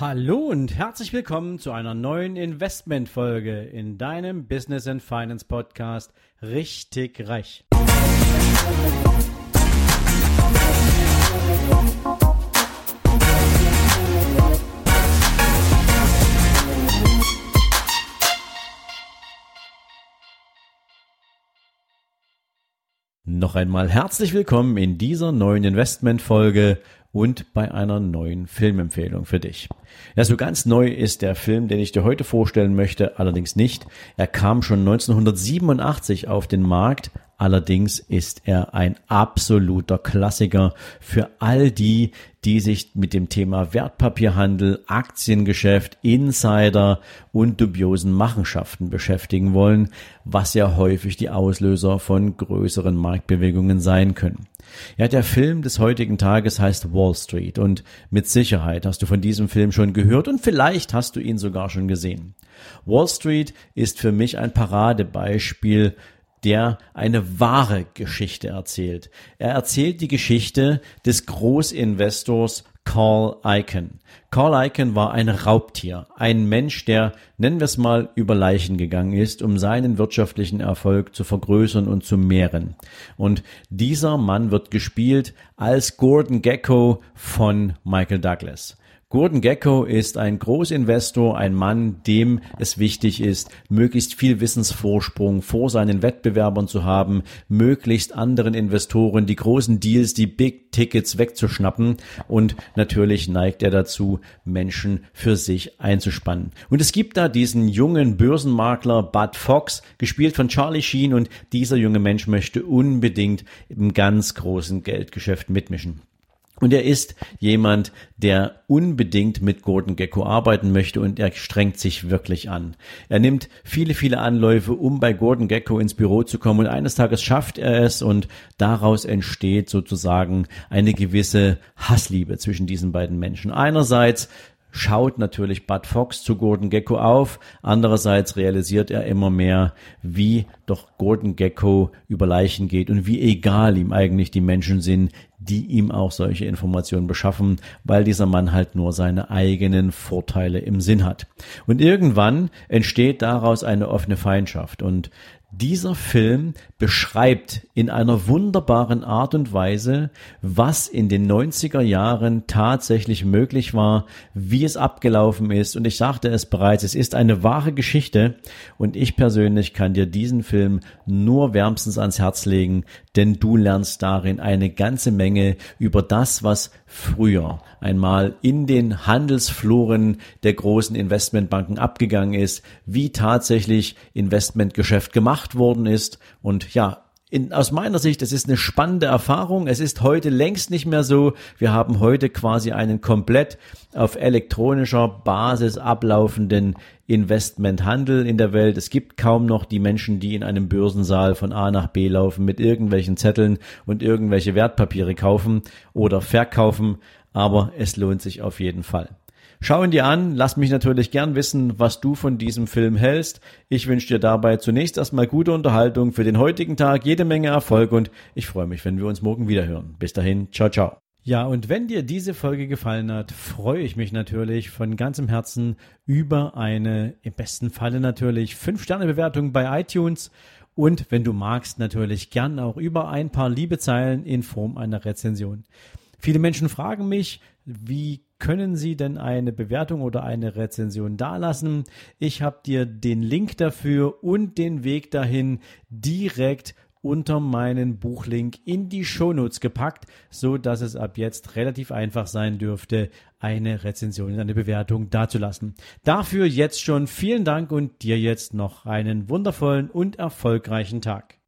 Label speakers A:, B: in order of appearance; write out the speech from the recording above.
A: Hallo und herzlich willkommen zu einer neuen Investmentfolge in deinem Business and Finance Podcast Richtig Reich. Noch einmal herzlich willkommen in dieser neuen Investmentfolge und bei einer neuen Filmempfehlung für dich. Ja, so ganz neu ist der Film, den ich dir heute vorstellen möchte, allerdings nicht. Er kam schon 1987 auf den Markt, Allerdings ist er ein absoluter Klassiker für all die, die sich mit dem Thema Wertpapierhandel, Aktiengeschäft, Insider und dubiosen Machenschaften beschäftigen wollen, was ja häufig die Auslöser von größeren Marktbewegungen sein können. Ja, der Film des heutigen Tages heißt Wall Street und mit Sicherheit hast du von diesem Film schon gehört und vielleicht hast du ihn sogar schon gesehen. Wall Street ist für mich ein Paradebeispiel der eine wahre Geschichte erzählt. Er erzählt die Geschichte des Großinvestors Carl Icahn. Carl Icahn war ein Raubtier, ein Mensch, der, nennen wir es mal, über Leichen gegangen ist, um seinen wirtschaftlichen Erfolg zu vergrößern und zu mehren. Und dieser Mann wird gespielt als Gordon Gecko von Michael Douglas. Gordon Gecko ist ein Großinvestor, ein Mann, dem es wichtig ist, möglichst viel Wissensvorsprung vor seinen Wettbewerbern zu haben, möglichst anderen Investoren die großen Deals, die Big Tickets wegzuschnappen und natürlich neigt er dazu, Menschen für sich einzuspannen. Und es gibt da diesen jungen Börsenmakler Bud Fox, gespielt von Charlie Sheen und dieser junge Mensch möchte unbedingt im ganz großen Geldgeschäft mitmischen. Und er ist jemand, der unbedingt mit Gordon Gecko arbeiten möchte und er strengt sich wirklich an. Er nimmt viele, viele Anläufe, um bei Gordon Gecko ins Büro zu kommen und eines Tages schafft er es und daraus entsteht sozusagen eine gewisse Hassliebe zwischen diesen beiden Menschen. Einerseits schaut natürlich Bud Fox zu Gordon Gecko auf. Andererseits realisiert er immer mehr, wie doch Gordon Gecko über Leichen geht und wie egal ihm eigentlich die Menschen sind, die ihm auch solche Informationen beschaffen, weil dieser Mann halt nur seine eigenen Vorteile im Sinn hat. Und irgendwann entsteht daraus eine offene Feindschaft und dieser Film beschreibt in einer wunderbaren Art und Weise, was in den 90er Jahren tatsächlich möglich war, wie es abgelaufen ist. Und ich sagte es bereits, es ist eine wahre Geschichte. Und ich persönlich kann dir diesen Film nur wärmstens ans Herz legen, denn du lernst darin eine ganze Menge über das, was früher einmal in den Handelsfloren der großen Investmentbanken abgegangen ist, wie tatsächlich Investmentgeschäft gemacht worden ist und ja, in, aus meiner Sicht, es ist eine spannende Erfahrung. Es ist heute längst nicht mehr so. Wir haben heute quasi einen komplett auf elektronischer Basis ablaufenden Investmenthandel in der Welt. Es gibt kaum noch die Menschen, die in einem Börsensaal von A nach B laufen mit irgendwelchen Zetteln und irgendwelche Wertpapiere kaufen oder verkaufen. Aber es lohnt sich auf jeden Fall. Schau ihn dir an, lass mich natürlich gern wissen, was du von diesem Film hältst. Ich wünsche dir dabei zunächst erstmal gute Unterhaltung für den heutigen Tag, jede Menge Erfolg und ich freue mich, wenn wir uns morgen wieder hören. Bis dahin, ciao, ciao. Ja, und wenn dir diese Folge gefallen hat, freue ich mich natürlich von ganzem Herzen über eine, im besten Falle natürlich, 5-Sterne-Bewertung bei iTunes und wenn du magst, natürlich gern auch über ein paar liebe Zeilen in Form einer Rezension. Viele Menschen fragen mich, wie können Sie denn eine Bewertung oder eine Rezension dalassen? Ich habe dir den Link dafür und den Weg dahin direkt unter meinen Buchlink in die Shownotes gepackt, so dass es ab jetzt relativ einfach sein dürfte, eine Rezension und eine Bewertung dazulassen. Dafür jetzt schon vielen Dank und dir jetzt noch einen wundervollen und erfolgreichen Tag.